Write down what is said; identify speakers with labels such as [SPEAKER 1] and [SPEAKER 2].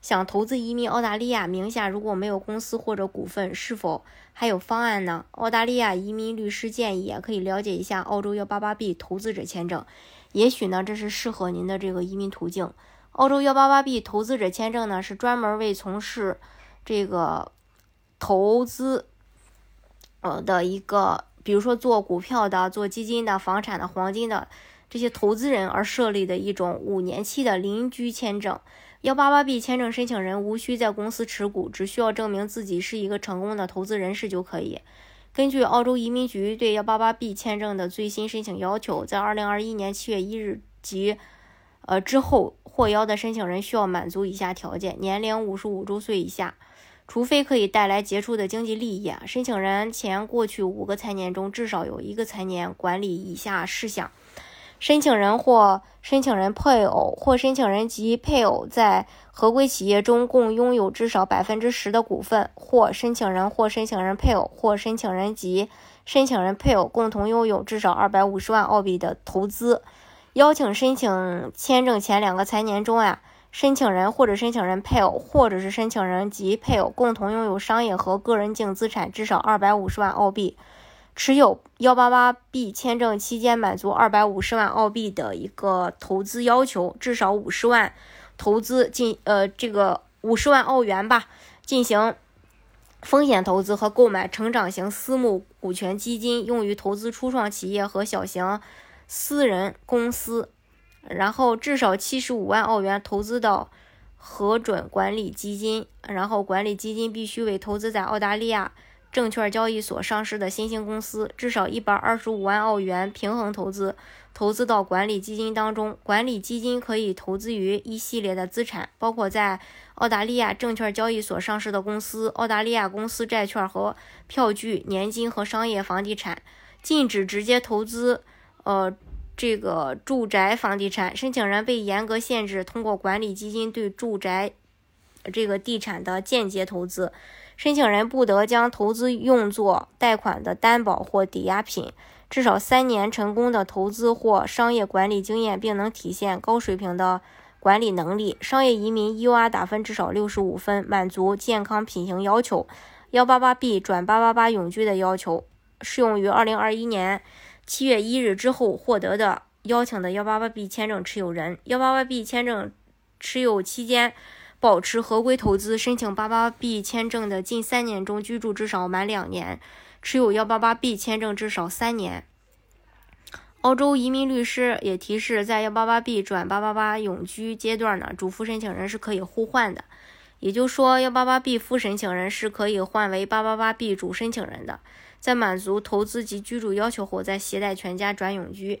[SPEAKER 1] 想投资移民澳大利亚，名下如果没有公司或者股份，是否还有方案呢？澳大利亚移民律师建议可以了解一下澳洲幺八八 B 投资者签证，也许呢这是适合您的这个移民途径。澳洲幺八八 B 投资者签证呢是专门为从事这个投资呃的一个，比如说做股票的、做基金的、房产的、黄金的这些投资人而设立的一种五年期的邻居签证。幺八八 B 签证申请人无需在公司持股，只需要证明自己是一个成功的投资人士就可以。根据澳洲移民局对幺八八 B 签证的最新申请要求，在二零二一年七月一日及呃之后获邀的申请人需要满足以下条件：年龄五十五周岁以下，除非可以带来杰出的经济利益。申请人前过去五个财年中至少有一个财年管理以下事项。申请人或申请人配偶或申请人及配偶在合规企业中共拥有至少百分之十的股份，或申请人或申请人配偶或申请人及申请人配偶共同拥有至少二百五十万澳币的投资。邀请申请签证前两个财年中呀，申请人或者申请人配偶或者是申请人及配偶共同拥有商业和个人净资产至少二百五十万澳币。持有幺八八 B 签证期间满足二百五十万澳币的一个投资要求，至少五十万投资进呃这个五十万澳元吧，进行风险投资和购买成长型私募股权基金，用于投资初创企业和小型私人公司。然后至少七十五万澳元投资到核准管理基金，然后管理基金必须为投资在澳大利亚。证券交易所上市的新兴公司至少一百二十五万澳元平衡投资，投资到管理基金当中。管理基金可以投资于一系列的资产，包括在澳大利亚证券交易所上市的公司、澳大利亚公司债券和票据、年金和商业房地产。禁止直接投资，呃，这个住宅房地产。申请人被严格限制通过管理基金对住宅这个地产的间接投资。申请人不得将投资用作贷款的担保或抵押品。至少三年成功的投资或商业管理经验，并能体现高水平的管理能力。商业移民 U R 打分至少六十五分，满足健康品行要求。幺八八 B 转八八八永居的要求，适用于二零二一年七月一日之后获得的邀请的幺八八 B 签证持有人。幺八八 B 签证持有期间。保持合规投资，申请八八 B 签证的近三年中居住至少满两年，持有幺八八 B 签证至少三年。澳洲移民律师也提示，在幺八八 B 转八八八永居阶段呢，主副申请人是可以互换的，也就是说，幺八八 B 副申请人是可以换为八八八 B 主申请人的，在满足投资及居住要求后，再携带全家转永居。